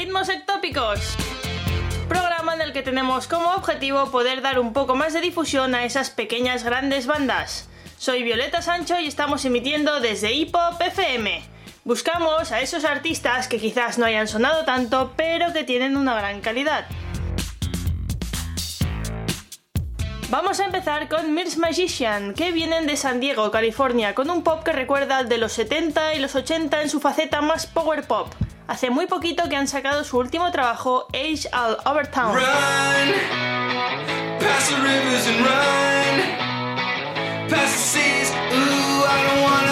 Ritmos Ectópicos. Programa en el que tenemos como objetivo poder dar un poco más de difusión a esas pequeñas grandes bandas. Soy Violeta Sancho y estamos emitiendo desde Hip Hop FM. Buscamos a esos artistas que quizás no hayan sonado tanto, pero que tienen una gran calidad. Vamos a empezar con Mirs Magician, que vienen de San Diego, California, con un pop que recuerda al de los 70 y los 80 en su faceta más power pop. Hace muy poquito que han sacado su último trabajo, Age All Over Town. Run, past the rivers and run, past the seas. Ooh, I don't wanna,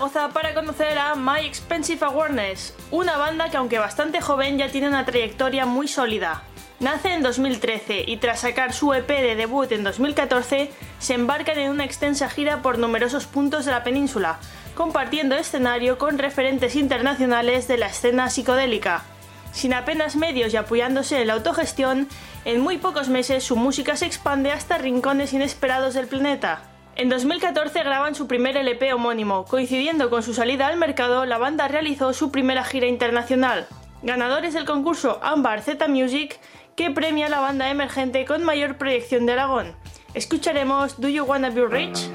Zaragoza para conocer a My Expensive Awareness, una banda que aunque bastante joven ya tiene una trayectoria muy sólida. Nace en 2013 y tras sacar su EP de debut en 2014 se embarcan en una extensa gira por numerosos puntos de la península, compartiendo escenario con referentes internacionales de la escena psicodélica. Sin apenas medios y apoyándose en la autogestión, en muy pocos meses su música se expande hasta rincones inesperados del planeta. En 2014 graban su primer LP homónimo. Coincidiendo con su salida al mercado, la banda realizó su primera gira internacional. Ganadores del concurso Ambar Z Music, que premia a la banda emergente con mayor proyección de Aragón. Escucharemos Do You Wanna Be Rich?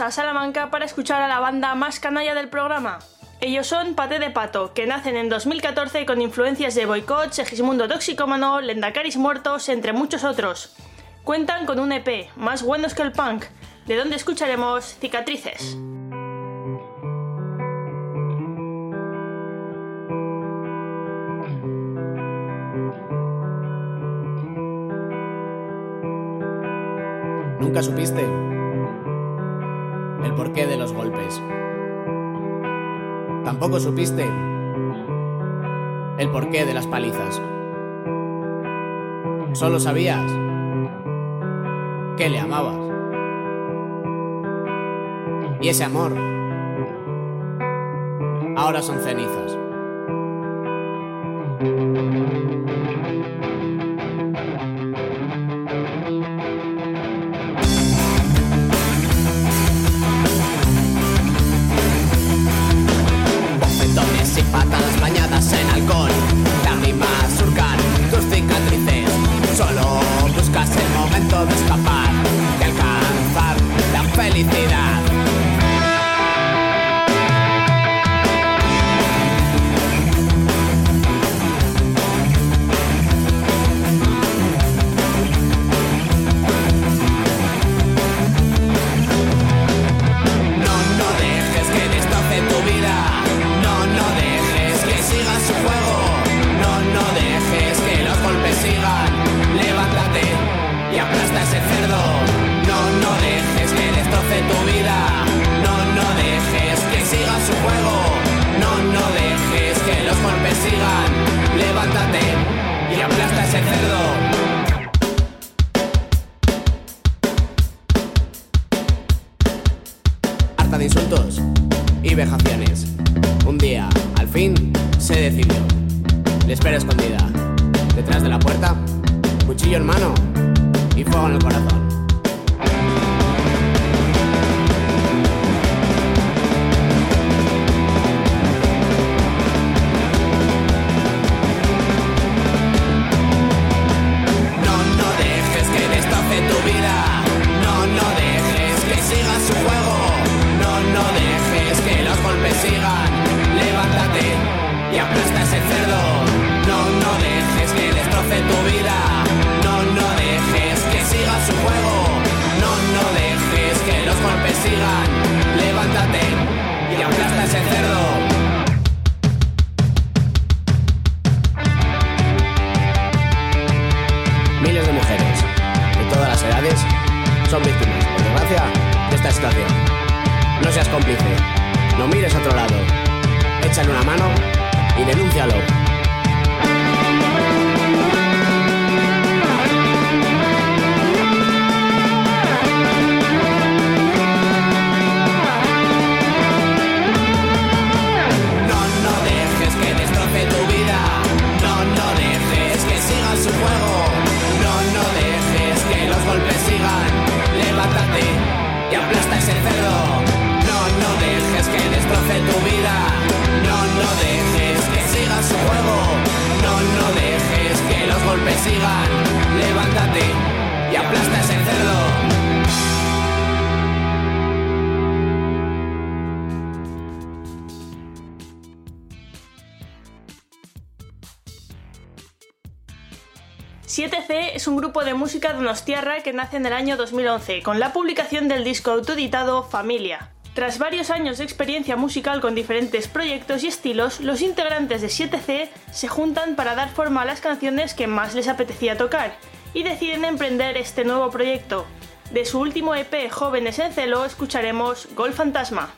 A Salamanca para escuchar a la banda más canalla del programa. Ellos son Pate de Pato, que nacen en 2014 con influencias de Boicot, Segismundo Toxicómano, Lendacaris Muertos, entre muchos otros. Cuentan con un EP, más buenos que el punk, de donde escucharemos Cicatrices. Nunca supiste el porqué de los golpes. Tampoco supiste el porqué de las palizas. Solo sabías que le amabas. Y ese amor ahora son cenizas. ...7C es un grupo de música donostiarra que nace en el año 2011, con la publicación del disco autoeditado Familia. Tras varios años de experiencia musical con diferentes proyectos y estilos, los integrantes de 7C se juntan para dar forma a las canciones que más les apetecía tocar, y deciden emprender este nuevo proyecto. De su último EP Jóvenes en Celo escucharemos Gol Fantasma.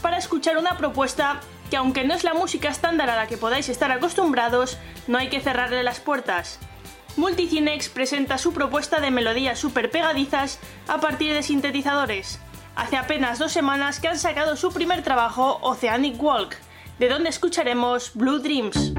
para escuchar una propuesta que aunque no es la música estándar a la que podáis estar acostumbrados, no hay que cerrarle las puertas. Multicinex presenta su propuesta de melodías super pegadizas a partir de sintetizadores. Hace apenas dos semanas que han sacado su primer trabajo, Oceanic Walk, de donde escucharemos Blue Dreams.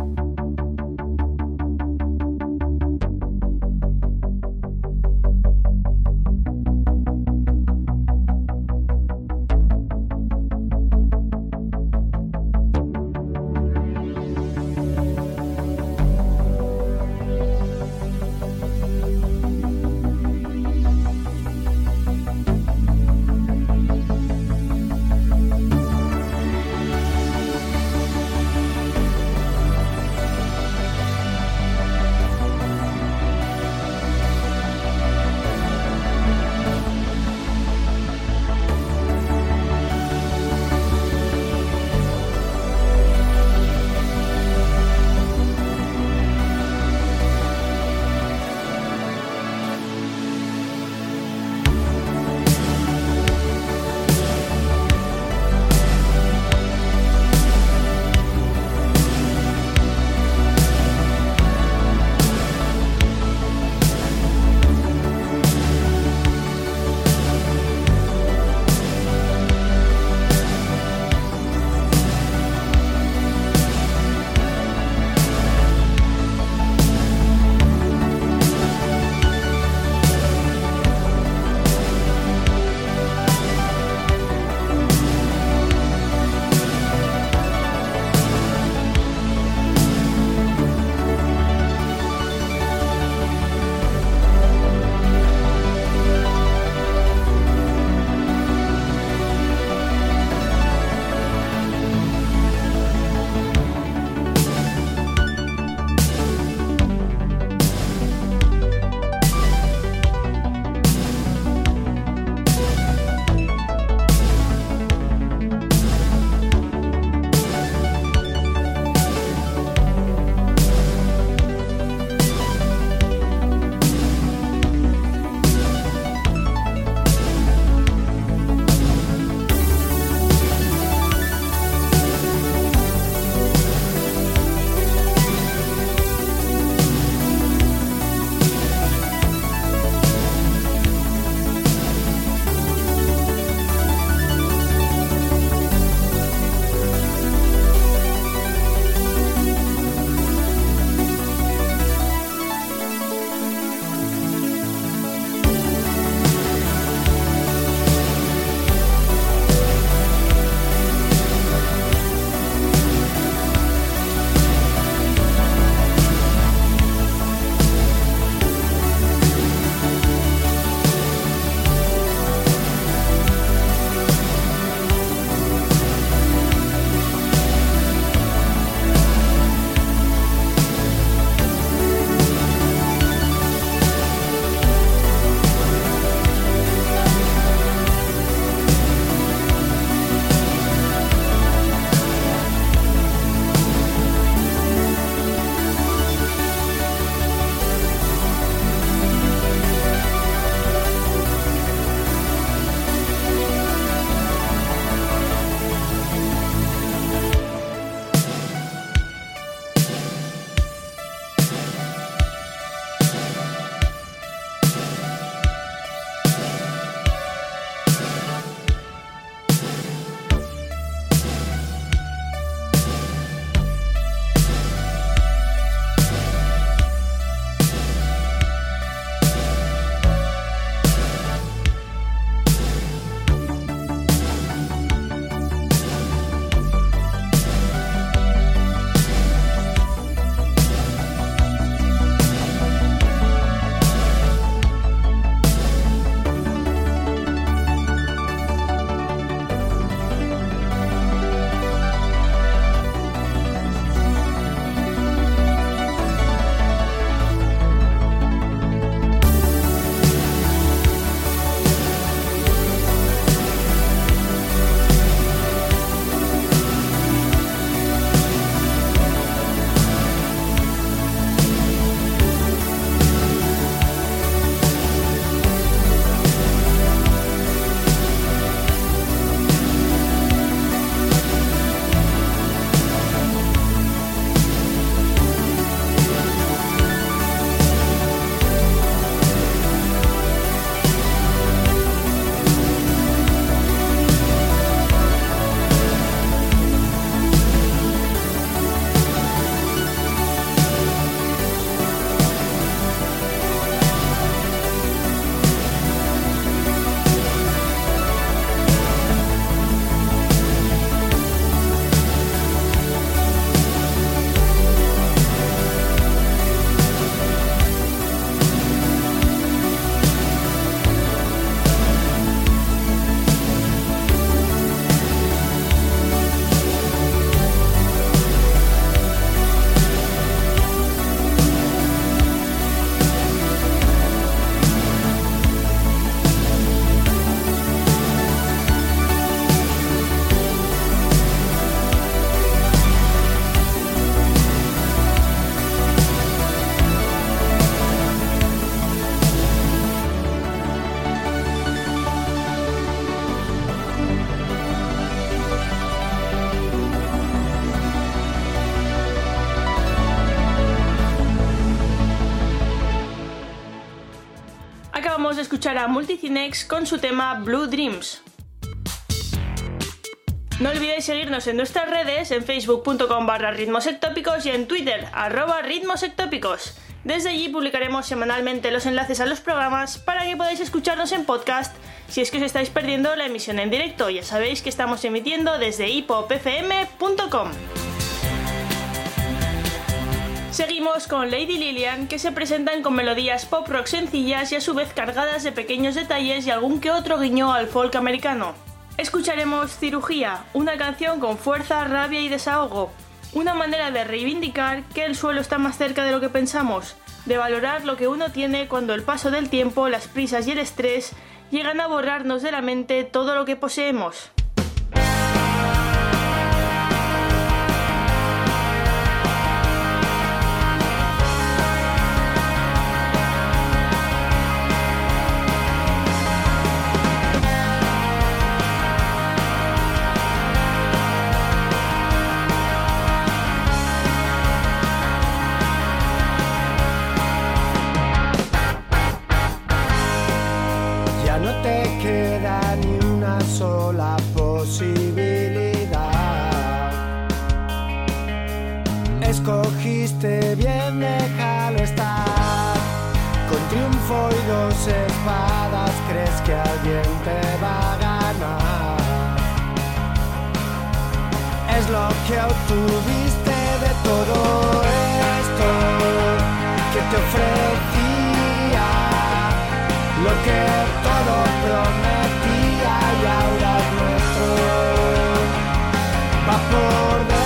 Escuchar a Multicinex con su tema Blue Dreams. No olvidéis seguirnos en nuestras redes, en facebook.com barra ritmosectópicos y en twitter, arroba ritmosectópicos. Desde allí publicaremos semanalmente los enlaces a los programas para que podáis escucharnos en podcast si es que os estáis perdiendo la emisión en directo. Ya sabéis que estamos emitiendo desde hipopfm.com. Seguimos con Lady Lilian, que se presentan con melodías pop rock sencillas y a su vez cargadas de pequeños detalles y algún que otro guiño al folk americano. Escucharemos Cirugía, una canción con fuerza, rabia y desahogo. Una manera de reivindicar que el suelo está más cerca de lo que pensamos, de valorar lo que uno tiene cuando el paso del tiempo, las prisas y el estrés llegan a borrarnos de la mente todo lo que poseemos. Escogiste bien, déjalo estar. Con triunfo y dos espadas, crees que alguien te va a ganar. Es lo que obtuviste de todo esto que te ofrecía lo que todo prometía y ahora es nuestro va por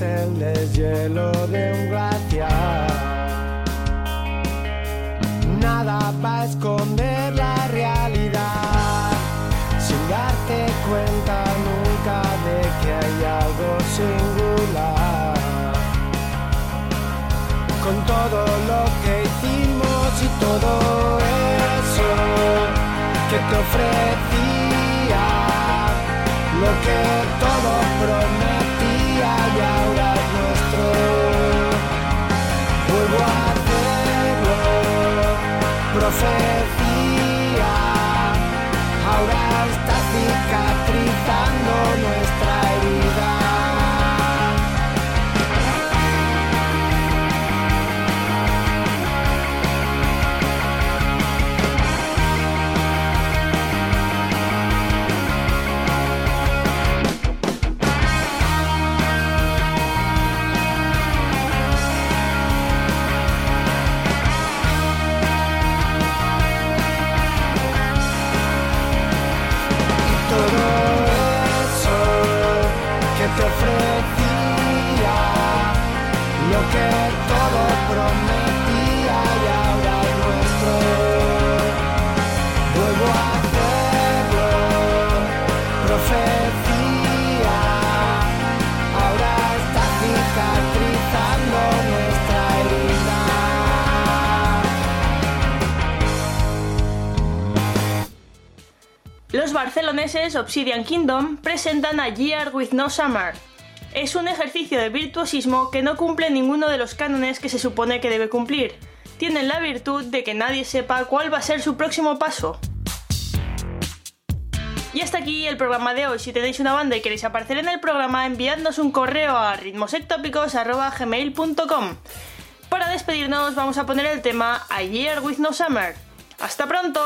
el deshielo de un glaciar. Nada va a esconder singular. Con todo lo que hicimos y todo eso que te ofrecía lo que todo prometía y ahora es nuestro. Vuelvo a hacerlo, profecía. Los barceloneses Obsidian Kingdom presentan a Year with No Summer. Es un ejercicio de virtuosismo que no cumple ninguno de los cánones que se supone que debe cumplir. Tienen la virtud de que nadie sepa cuál va a ser su próximo paso. Y hasta aquí el programa de hoy. Si tenéis una banda y queréis aparecer en el programa, enviadnos un correo a ritmosectópicos.gmail.com Para despedirnos vamos a poner el tema A Year with No Summer. ¡Hasta pronto!